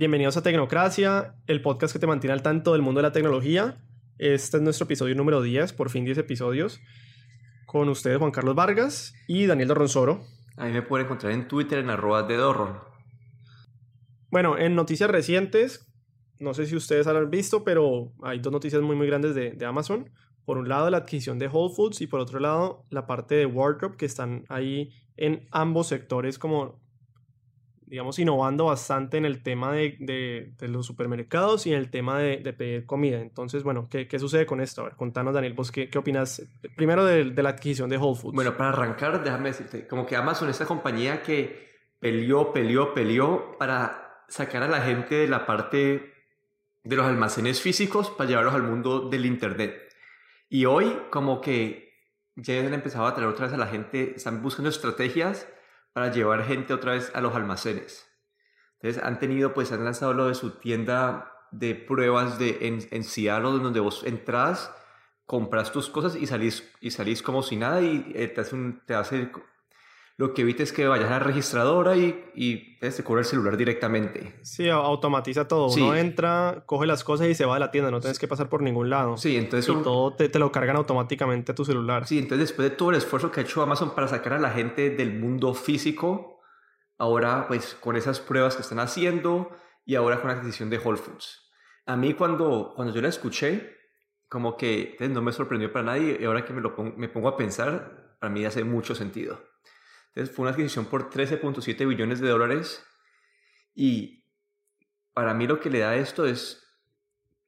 Bienvenidos a Tecnocracia, el podcast que te mantiene al tanto del mundo de la tecnología. Este es nuestro episodio número 10, por fin 10 episodios. Con ustedes Juan Carlos Vargas y Daniel Dorronsoro. A mí me pueden encontrar en Twitter en arroba de Dorron. Bueno, en noticias recientes, no sé si ustedes han visto, pero hay dos noticias muy muy grandes de, de Amazon. Por un lado, la adquisición de Whole Foods y por otro lado, la parte de Wardrobe, que están ahí en ambos sectores como digamos, innovando bastante en el tema de, de, los supermercados y en el tema de, de pedir comida. Entonces, bueno, ¿qué, ¿qué, sucede con esto? A ver, contanos, Daniel, vos qué, qué opinas primero de, la adquisición de Whole Foods. Bueno, para arrancar, déjame decirte, como que Amazon es esta compañía que peleó, peleó, peleó para sacar a la gente de la parte de los almacenes físicos para llevarlos al mundo del Internet. Y hoy, como que ya han empezado a traer otra vez a la gente, están buscando estrategias para llevar gente otra vez a los almacenes. Entonces han tenido, pues han lanzado lo de su tienda de pruebas de, en, en donde vos entras, compras tus cosas y salís, y salís como si nada y eh, un, te hace lo que evita es que vayas a la registradora y, y te cobra el celular directamente. Sí, automatiza todo. Uno entra, coge las cosas y se va de la tienda. No tienes que pasar por ningún lado. Sí, entonces... Y todo te, te, lo cargan automáticamente a tu celular. Sí, entonces después de todo el esfuerzo que ha hecho Amazon para sacar a la gente del mundo físico, ahora pues con esas pruebas que están haciendo y ahora con la adquisición de Whole Foods. A mí cuando, cuando yo la escuché, como que no me sorprendió para nadie y ahora que me, lo pongo, me pongo a pensar, para mí hace mucho sentido. Entonces fue una adquisición por 13.7 billones de dólares y para mí lo que le da esto es,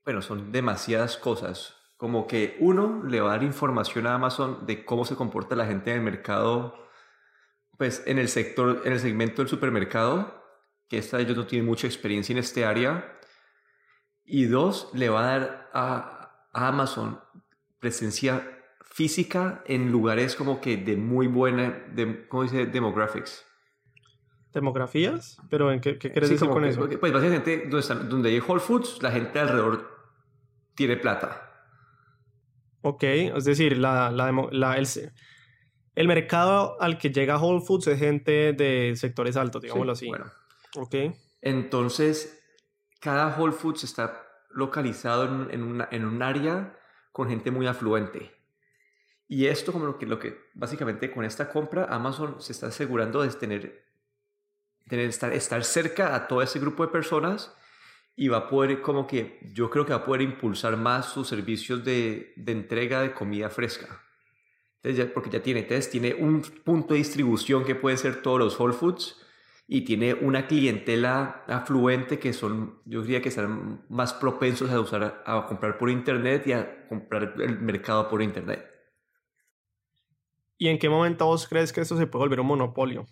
bueno, son demasiadas cosas. Como que uno le va a dar información a Amazon de cómo se comporta la gente en el mercado, pues en el sector, en el segmento del supermercado, que esta, ellos no tienen mucha experiencia en este área. Y dos, le va a dar a, a Amazon presencia física en lugares como que de muy buena, de, ¿cómo dice? Demographics. ¿Demografías? ¿Pero en qué, qué quieres decir con eso? Pues básicamente donde, donde hay Whole Foods, la gente alrededor tiene plata. Ok, es decir, la, la, la el, el, mercado al que llega Whole Foods es gente de sectores altos, digámoslo así. Bueno. Ok. Entonces, cada Whole Foods está localizado en, en, una, en un área con gente muy afluente. Y esto como lo que, lo que básicamente con esta compra Amazon se está asegurando de tener, tener estar, estar cerca a todo ese grupo de personas y va a poder como que yo creo que va a poder impulsar más sus servicios de, de entrega de comida fresca. Entonces porque ya tiene, entonces tiene un punto de distribución que puede ser todos los Whole Foods y tiene una clientela afluente que son, yo diría que están más propensos a usar, a comprar por internet y a comprar el mercado por internet. ¿Y en qué momento vos crees que esto se puede volver un monopolio?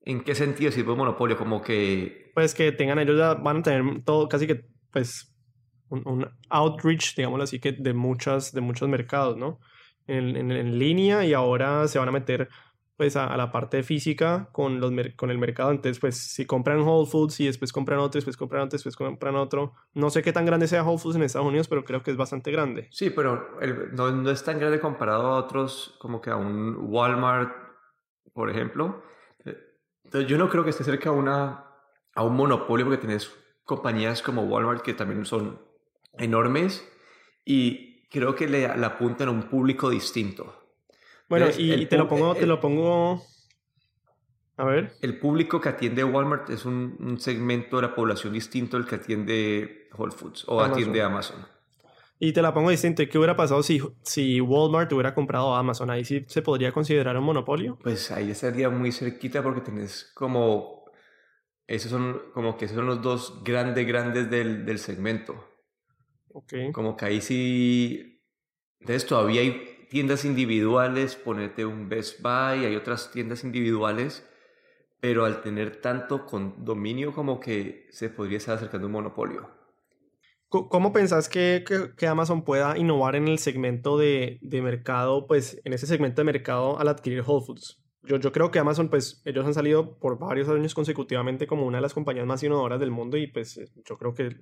¿En qué sentido si un monopolio? Como que... Pues que tengan ellos ya van a tener todo casi que pues un, outreach, digámoslo así, que de muchas, de muchos mercados, ¿no? En, en, línea y ahora se van a meter pues a, la parte física con, los, con el mercado. Entonces, pues si compran Whole Foods y después compran otro, después compran otro, después compran otro. No sé qué tan grande sea Whole Foods en Estados Unidos, pero creo que es bastante grande. Sí, pero no, no, es tan grande comparado a otros, como que a un Walmart, por ejemplo. Entonces, yo no creo que esté cerca a, una, a un monopolio porque tienes compañías como Walmart que también son enormes y creo que le, le apuntan a un público distinto. Bueno, y, te lo pongo, te lo pongo. A ver. El público que atiende Walmart es un, segmento de la población distinto al que atiende Whole Foods o atiende Amazon. Y te la pongo distinto. ¿Qué hubiera pasado si, si Walmart hubiera comprado Amazon? ¿Ahí sí se podría considerar un monopolio? Pues ahí estaría muy cerquita porque tenés como... Esos son como que esos son los dos grandes, grandes del, del segmento. Ok. Como que ahí sí... Entonces todavía hay tiendas individuales, ponerte un Best Buy, hay otras tiendas individuales, pero al tener tanto dominio como que se podría estar acercando un monopolio. ¿Cómo pensás que, que, Amazon pueda innovar en el segmento de, de, mercado, pues en ese segmento de mercado al adquirir Whole Foods? Yo, yo creo que Amazon, pues ellos han salido por varios años consecutivamente como una de las compañías más innovadoras del mundo y pues yo creo que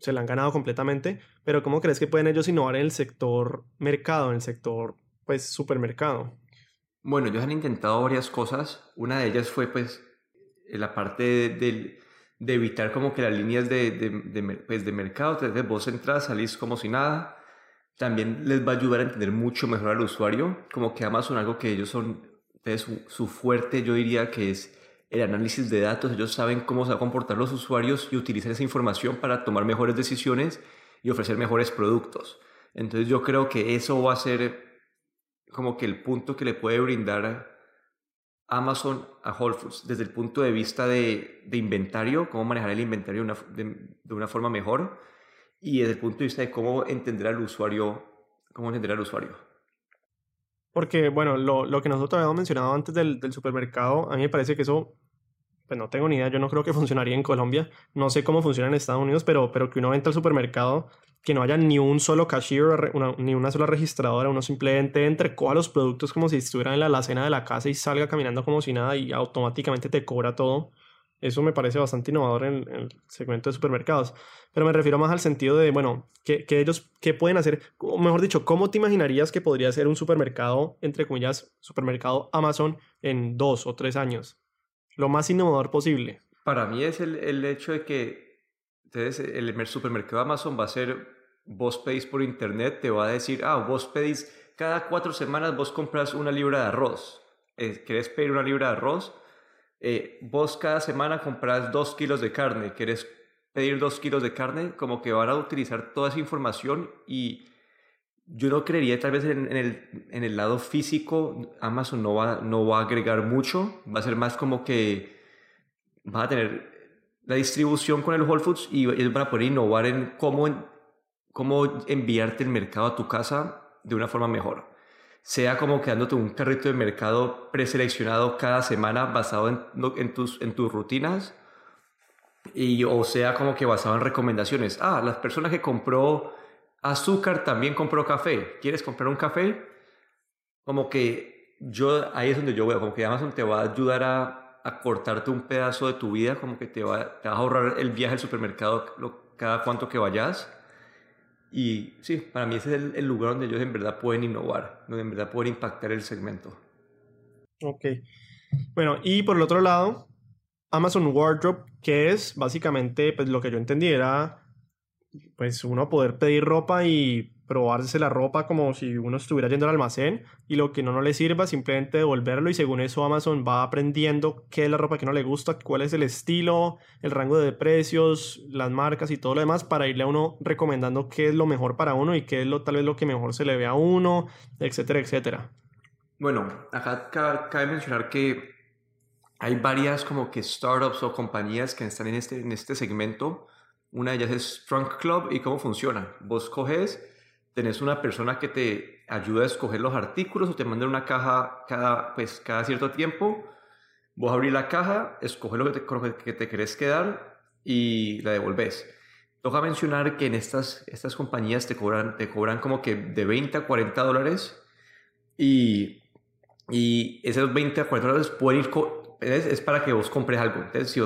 se la han ganado completamente, pero ¿cómo crees que pueden ellos innovar en el sector mercado, en el sector, pues, supermercado? Bueno, ellos han intentado varias cosas. Una de ellas fue, pues, la parte del, de evitar como que las líneas de, de, de, pues de mercado, entonces vos entras, salís como si nada, también les va a ayudar a entender mucho mejor al usuario, como que Amazon algo que ellos son, su, su fuerte yo diría que es el análisis de datos, ellos saben cómo se van a comportar los usuarios y utilizar esa información para tomar mejores decisiones y ofrecer mejores productos. Entonces yo creo que eso va a ser como que el punto que le puede brindar Amazon a Whole Foods desde el punto de vista de, inventario, cómo manejar el inventario de de, una, forma mejor y desde el punto de vista de cómo entender al usuario, cómo entender al usuario. Porque, bueno, lo, lo que nosotros habíamos mencionado antes del, supermercado, a mí me parece que eso, pues no tengo ni idea, yo no creo que funcionaría en Colombia, no sé cómo funciona en Estados Unidos, pero, pero que uno entra al supermercado que no haya ni un solo cashier, ni una sola registradora, uno simplemente entre, coja los productos como si estuviera en la alacena de la casa y salga caminando como si nada y automáticamente te cobra todo. Eso me parece bastante innovador en, el segmento de supermercados. Pero me refiero más al sentido de, bueno, que, ellos, ¿qué pueden hacer? O mejor dicho, ¿cómo te imaginarías que podría ser un supermercado, entre comillas, supermercado Amazon en dos o tres años? Lo más innovador posible. Para mí es el, el hecho de que entonces, el supermercado Amazon va a ser, vos pedís por internet, te va a decir, ah, vos pedís, cada cuatro semanas vos compras una libra de arroz. Eh, ¿Querés pedir una libra de arroz? Eh, vos cada semana compras dos kilos de carne. ¿Querés pedir dos kilos de carne? Como que van a utilizar toda esa información y yo no creería, tal vez en, el, en el lado físico, Amazon no va, no va a agregar mucho. Va a ser más como que va a tener la distribución con el Whole Foods y ellos van a poder innovar en cómo, cómo enviarte el mercado a tu casa de una forma mejor. Sea como quedándote un carrito de mercado preseleccionado cada semana basado en, tus, rutinas y, o sea como que basado en recomendaciones. Ah, las personas que compró azúcar también compró café. ¿Quieres comprar un café? Como que yo, ahí es donde yo veo, como que Amazon te va a ayudar a cortarte un pedazo de tu vida, como que te, va, a ahorrar el viaje al supermercado cada cuanto que vayas. Y sí, para mí ese es el, lugar donde ellos en verdad pueden innovar, donde en verdad pueden impactar el segmento. Ok. Bueno, y por el otro lado, Amazon Wardrobe, que es básicamente, pues lo que yo entendí era, pues uno poder pedir ropa y probarse la ropa como si uno estuviera yendo al almacén y lo que no, no le sirva simplemente devolverlo y según eso Amazon va aprendiendo qué es la ropa que no le gusta, cuál es el estilo, el rango de precios, las marcas y todo lo demás para irle a uno recomendando qué es lo mejor para uno y qué es lo tal vez lo que mejor se le ve a uno, etcétera, etcétera. Bueno, acá cabe mencionar que hay varias como que startups o compañías que están en este, en este segmento. Una de ellas es Trunk Club y cómo funciona. Vos coges tenés una persona que te ayuda a escoger los artículos o te manda una caja cada, pues, cada cierto tiempo. Vos abrís la caja, escoges lo que te, que te querés quedar y la devolves. Toca mencionar que en estas, estas compañías te cobran, te cobran como que de 20 a 40 dólares y, y esos 20 a 40 dólares pueden es, para que vos compres algo. Entonces, si,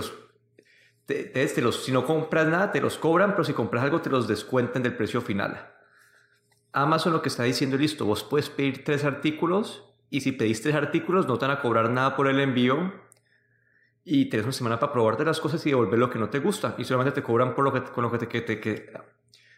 los, si no compras nada, te los cobran, pero si compras algo, te los descuentan del precio final. Amazon lo que está diciendo, listo, vos puedes pedir tres artículos y si pedís tres artículos no te van a cobrar nada por el envío y tienes una semana para probarte las cosas y devolver lo que no te gusta y solamente te cobran por lo que, con lo que te, que,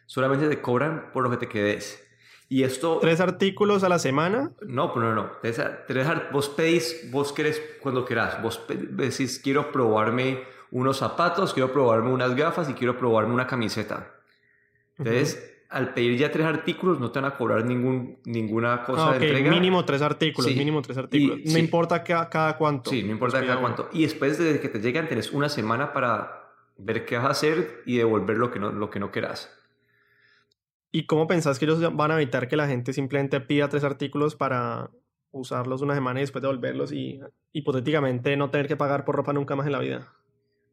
solamente te cobran por lo que te quedes. Y esto... ¿Tres artículos a la semana? No, no, no. Tres, tres, vos pedís, vos querés cuando querás. Vos decís, quiero probarme unos zapatos, quiero probarme unas gafas y quiero probarme una camiseta. Entonces, al pedir ya tres artículos no te van a cobrar ningún, ninguna cosa ah, de entrega. Mínimo tres artículos, mínimo tres artículos. no importa cada, cada, cuánto. Sí, no importa cada cuánto. Y después de que te llegan, tienes una semana para ver qué vas a hacer y devolver lo que no, lo que no quieras. ¿Y cómo pensás que ellos van a evitar que la gente simplemente pida tres artículos para usarlos una semana y después devolverlos y hipotéticamente no tener que pagar por ropa nunca más en la vida?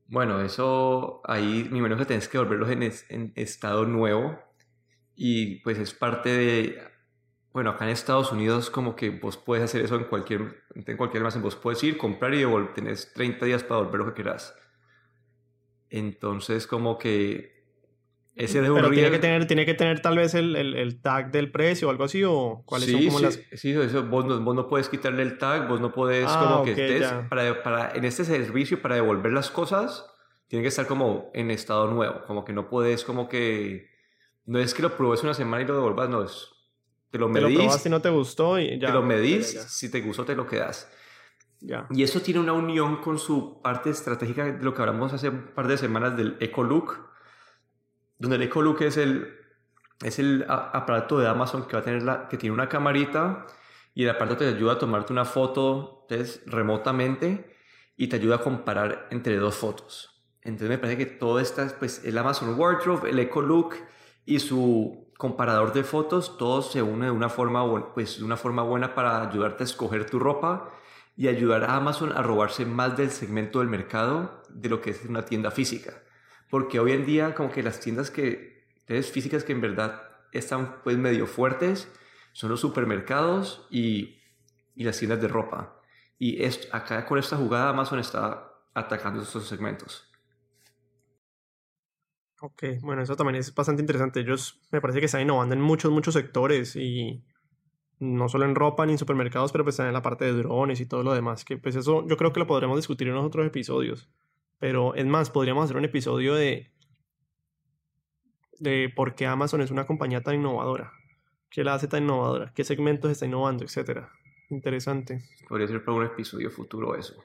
Bueno, eso ahí mi menos que tienes que devolverlos en, en estado nuevo y pues es parte de, bueno, acá en Estados Unidos como que vos puedes hacer eso en cualquier, en cualquier almacén, vos puedes ir, comprar y devolver, tenés 30 días para devolver lo que quieras. Entonces como que ese Pero tiene que tener, tiene que tener tal vez el, el, el, tag del precio o algo así, o cuáles sí, son como sí, las... Sí, eso, vos, no, vos no puedes quitarle el tag, vos no puedes ah, como okay, que estés, para, para, en este servicio para devolver las cosas, tiene que estar como en estado nuevo, como que no puedes como que, no es que lo pruebes una semana y lo devuelvas, no es, te lo medís. Te lo si no te gustó y ya. Te lo medís, si te gustó te lo quedas. Ya. Y eso tiene una unión con su parte estratégica de lo que hablamos hace un par de semanas del EcoLook, donde el EcoLook es el, es el aparato de Amazon que va a tener la, que tiene una camarita y el aparato te ayuda a tomarte una foto entonces, remotamente y te ayuda a comparar entre dos fotos. Entonces me parece que todo esto, pues el Amazon Wardrobe, el EcoLook y su comparador de fotos, todo se une de una forma, pues, una forma buena para ayudarte a escoger tu ropa y ayudar a Amazon a robarse más del segmento del mercado de lo que es una tienda física. Porque hoy en día como que las tiendas que, tiendas físicas que en verdad están pues medio fuertes son los supermercados y, y las tiendas de ropa. Y esto, acá con esta jugada Amazon está atacando estos segmentos. Ok, bueno, eso también es bastante interesante. Ellos me parece que están innovando en muchos, muchos sectores y no solo en ropa ni en supermercados, pero pues en la parte de drones y todo lo demás, que pues eso yo creo que lo podremos discutir en otros episodios. Pero es más, podríamos hacer un episodio de, de por qué Amazon es una compañía tan innovadora, qué la hace tan innovadora, qué segmentos está innovando, etcétera. Interesante. Podría ser para un episodio futuro eso.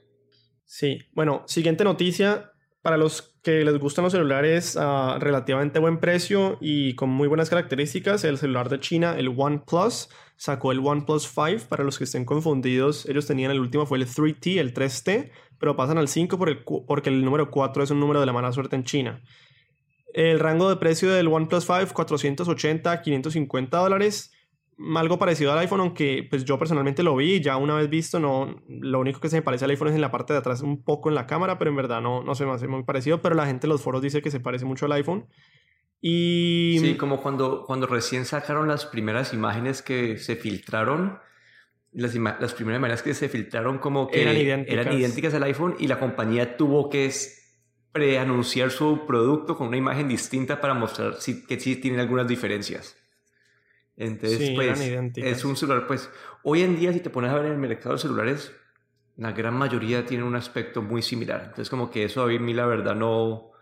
Sí, bueno, siguiente noticia. Para los que les gustan los celulares a relativamente buen precio y con muy buenas características, el celular de China, el OnePlus, sacó el OnePlus 5. Para los que estén confundidos, ellos tenían el último, fue el 3T, el 3T, pero pasan al 5 porque el número 4 es un número de la mala suerte en China. El rango de precio del OnePlus 5, 480 a 550 dólares algo parecido al iPhone, aunque pues yo personalmente lo vi, ya una vez visto, no, lo único que se me parece al iPhone es en la parte de atrás un poco en la cámara, pero en verdad no, no se me hace muy parecido, pero la gente en los foros dice que se parece mucho al iPhone. Y... Sí, como cuando, cuando recién sacaron las primeras imágenes que se filtraron, las, las primeras imágenes que se filtraron como que eran idénticas. eran idénticas al iPhone y la compañía tuvo que preanunciar su producto con una imagen distinta para mostrar si, que sí tienen algunas diferencias. Entonces, pues, es un celular, pues, hoy en día si te pones a ver en el mercado de celulares, la gran mayoría tienen un aspecto muy similar. Entonces, como que eso a mí la verdad no...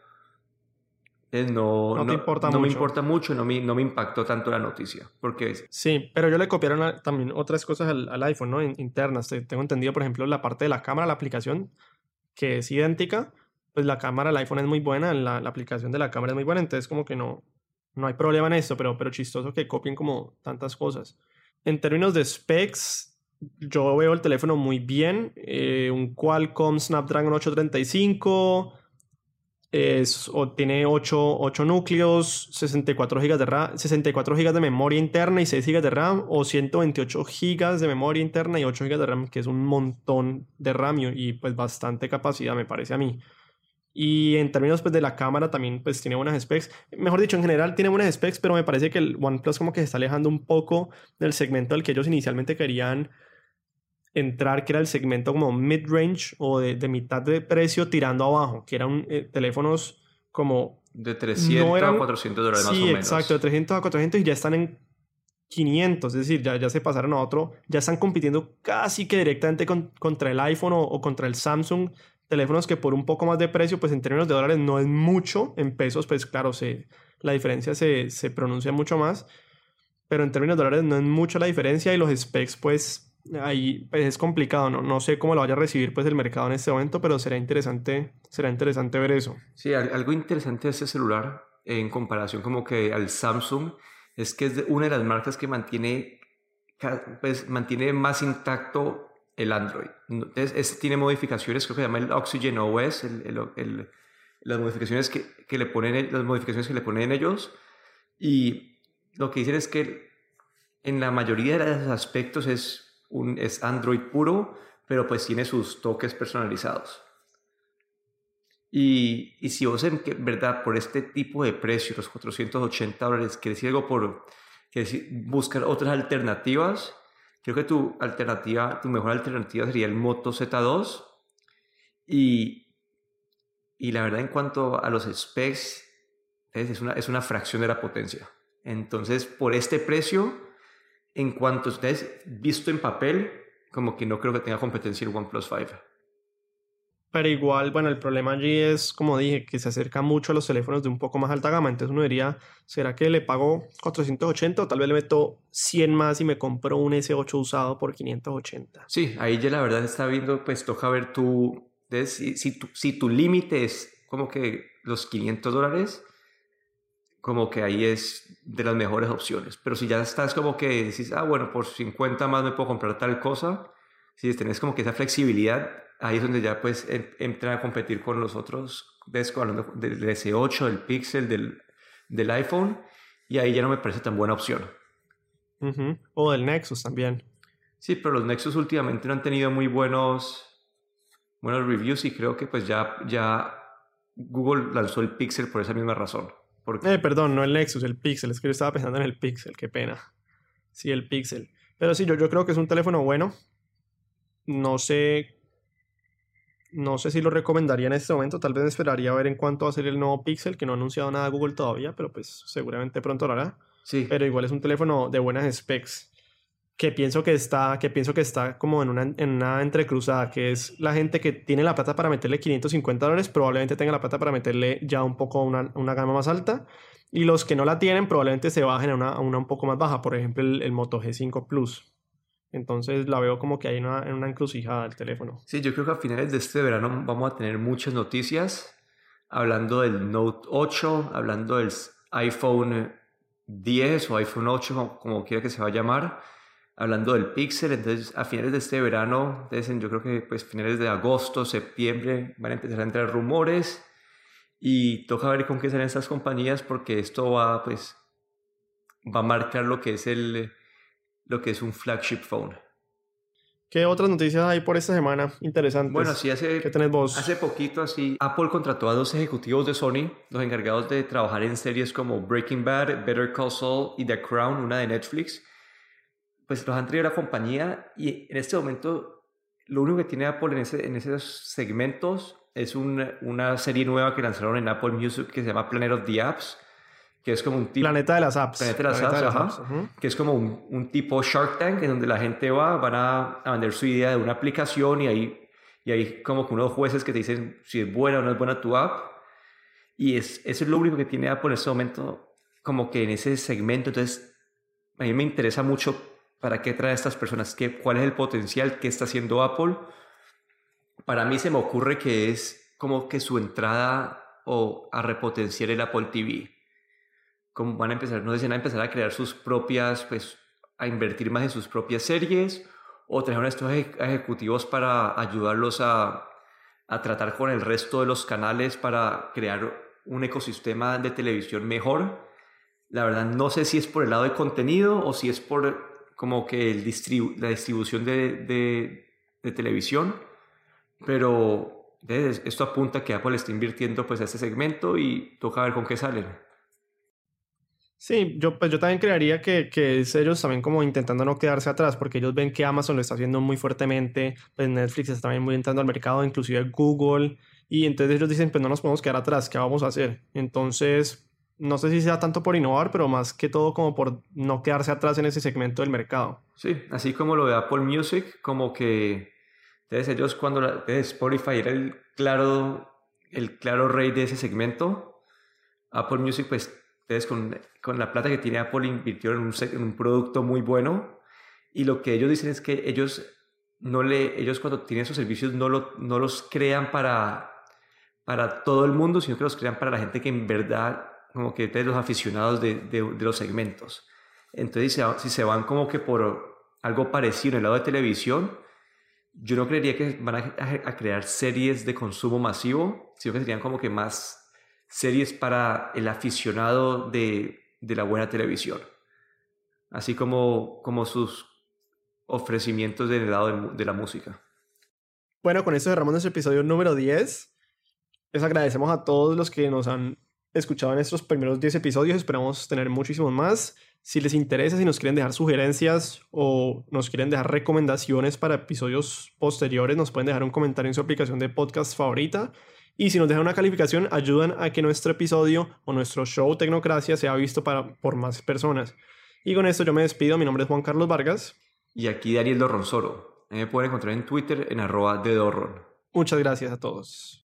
no, no, importa no mucho. me importa mucho, no me, no me impactó tanto la noticia. Porque... Sí, pero yo le copiaron también otras cosas al, iPhone, ¿no? internas. Tengo entendido, por ejemplo, la parte de la cámara, la aplicación, que es idéntica. Pues la cámara del iPhone es muy buena, la, la aplicación de la cámara es muy buena, entonces como que no, no hay problema en esto, pero, pero chistoso que copien como tantas cosas. En términos de specs, yo veo el teléfono muy bien. Eh, un Qualcomm Snapdragon 835. Es, o tiene 8, 8, núcleos, 64 GB de RAM, 64 GB de memoria interna y 6 GB de RAM, o 128 GB de memoria interna y 8 GB de RAM, que es un montón de RAM y pues bastante capacidad, me parece a mí. Y en términos pues, de la cámara también pues, tiene buenas specs. Mejor dicho, en general tiene buenas specs, pero me parece que el OnePlus como que se está alejando un poco del segmento al que ellos inicialmente querían entrar, que era el segmento como mid-range o de, de, mitad de precio tirando abajo, que eran eh, teléfonos como... De 300 a 400 dólares más o menos. exacto, de 300 a 400 y ya están en 500, es decir, ya, ya se pasaron a otro, ya están compitiendo casi que directamente contra el iPhone o, o, contra el Samsung teléfonos que por un poco más de precio, pues en términos de dólares no es mucho, en pesos pues claro, se, la diferencia se, se pronuncia mucho más, pero en términos de dólares no es mucho la diferencia y los specs pues ahí pues, es complicado, ¿no? no sé cómo lo vaya a recibir pues el mercado en este momento, pero será interesante, será interesante ver eso. Sí, algo interesante de este celular en comparación como que al Samsung es que es una de las marcas que mantiene, pues, mantiene más intacto el Android. Entonces, este tiene modificaciones, creo que se llama el Oxygen OS, el, las, modificaciones que, que, le ponen, las modificaciones que le ponen ellos. Y lo que dicen es que en la mayoría de los aspectos es, un, es Android puro, pero pues tiene sus toques personalizados. Y, y si vos en verdad por este tipo de precio, los 480 dólares, quieres decir algo por buscar otras alternativas, Creo que tu alternativa, tu mejor alternativa sería el Moto Z2. Y, y la verdad, en cuanto a los specs, es una, es una fracción de la potencia. Entonces, por este precio, en cuanto ustedes visto en papel, como que no creo que tenga competencia el OnePlus 5. Pero igual, bueno, el problema allí es, como dije, que se acerca mucho a los teléfonos de un poco más alta gama. Entonces uno diría, ¿será que le pago 480 o tal vez le meto 100 más y me compro un S8 usado por 580? Sí, ahí ya la verdad está viendo, pues toca ver tu, si, si tu, si tu límite es como que los 500 dólares, como que ahí es de las mejores opciones. Pero si ya estás como que decís, ah, bueno, por 50 más me puedo comprar tal cosa, si tenés como que esa flexibilidad, ahí es donde ya pues entran a competir con los otros, ves, hablando del S8, del Pixel, del, del iPhone, y ahí ya no me parece tan buena opción. O del Nexus también. Sí, pero los Nexus últimamente no han tenido muy buenos, buenos reviews y creo que pues ya, ya Google lanzó el Pixel por esa misma razón. Porque... Eh, perdón, no el Nexus, el Pixel. Es que yo estaba pensando en el Pixel, qué pena. Sí, el Pixel. Pero sí, yo, yo creo que es un teléfono bueno. No sé no sé si lo recomendaría en este momento, tal vez esperaría a ver en cuánto va a ser el nuevo Pixel, que no ha anunciado nada Google todavía, pero pues seguramente pronto lo hará. Sí. Pero igual es un teléfono de buenas specs que pienso que está, que pienso que está como en una, en una entrecruzada, que es la gente que tiene la plata para meterle 550 dólares, probablemente tenga la plata para meterle ya un poco una, una gama más alta, y los que no la tienen probablemente se bajen a una, a una un poco más baja, por ejemplo el, el Moto G5 Plus. Entonces la veo como que hay una, una encrucijada del teléfono. Sí, yo creo que a finales de este verano vamos a tener muchas noticias hablando del Note 8, hablando del iPhone 10 o iPhone 8, como, quiera que se va a llamar, hablando del Pixel. Entonces a finales de este verano, entonces, yo creo que pues finales de agosto, septiembre, van a empezar a entrar rumores y toca ver con qué salen estas compañías porque esto va pues va a marcar lo que es el lo que es un flagship phone. ¿Qué otras noticias hay por esta semana interesantes? Bueno, sí, hace, ¿Qué tenés vos? hace poquito así, Apple contrató a dos ejecutivos de Sony, los encargados de trabajar en series como Breaking Bad, Better Call Saul y The Crown, una de Netflix. Pues los han traído a la compañía y en este momento lo único que tiene Apple en, ese, en esos segmentos es una serie nueva que lanzaron en Apple Music que se llama Planet of the Apps que es como un tipo... Planeta de las apps. Planeta de las apps, Que es como un, un, tipo Shark Tank en donde la gente va, van a, a, vender su idea de una aplicación y ahí, y ahí como que unos jueces que te dicen si es buena o no es buena tu app. Y es, eso es lo único que tiene Apple en este momento, como que en ese segmento. Entonces, a mí me interesa mucho para qué trae a estas personas, qué, cuál es el potencial que está haciendo Apple. Para mí se me ocurre que es como que su entrada o a repotenciar el Apple TV como van a empezar, no van a empezar a crear sus propias, pues a invertir más en sus propias series o trajeron a estos ejecutivos para ayudarlos a, a tratar con el resto de los canales para crear un ecosistema de televisión mejor. La verdad no sé si es por el lado de contenido o si es por como que el la distribución de, de, televisión, pero esto apunta que Apple está invirtiendo pues a este segmento y toca ver con qué salen. Sí, yo, pues yo también crearía que, que es ellos también como intentando no quedarse atrás, porque ellos ven que Amazon lo está haciendo muy fuertemente, pues Netflix está también muy entrando al mercado, inclusive Google, y entonces ellos dicen, pues no nos podemos quedar atrás, ¿qué vamos a hacer? Entonces, no sé si sea tanto por innovar, pero más que todo como por no quedarse atrás en ese segmento del mercado. Sí, así como lo de Apple Music, como que entonces ellos cuando la, Spotify era el claro, el claro rey de ese segmento, Apple Music pues entonces, con, con, la plata que tiene Apple, invirtieron en un, en un, producto muy bueno. Y lo que ellos dicen es que ellos, no le, ellos cuando tienen esos servicios no, lo, no los crean para, para todo el mundo, sino que los crean para la gente que en verdad, como que es los aficionados de, de, de, los segmentos. Entonces, si se van como que por algo parecido en el lado de televisión, yo no creería que van a crear series de consumo masivo, sino que serían como que más series para el aficionado de, de la buena televisión, así como, como sus ofrecimientos del lado de, de la música. Bueno, con esto cerramos nuestro episodio número 10. Les agradecemos a todos los que nos han escuchado en estos primeros 10 episodios. Esperamos tener muchísimos más. Si les interesa, si nos quieren dejar sugerencias o nos quieren dejar recomendaciones para episodios posteriores, nos pueden dejar un comentario en su aplicación de podcast favorita. Y si nos dejan una calificación, ayudan a que nuestro episodio o nuestro show Tecnocracia sea visto para, por más personas. Y con esto yo me despido. Mi nombre es Juan Carlos Vargas. Y aquí Daniel Dorronsoro. Me pueden encontrar en Twitter en arroba de Dorron. Muchas gracias a todos.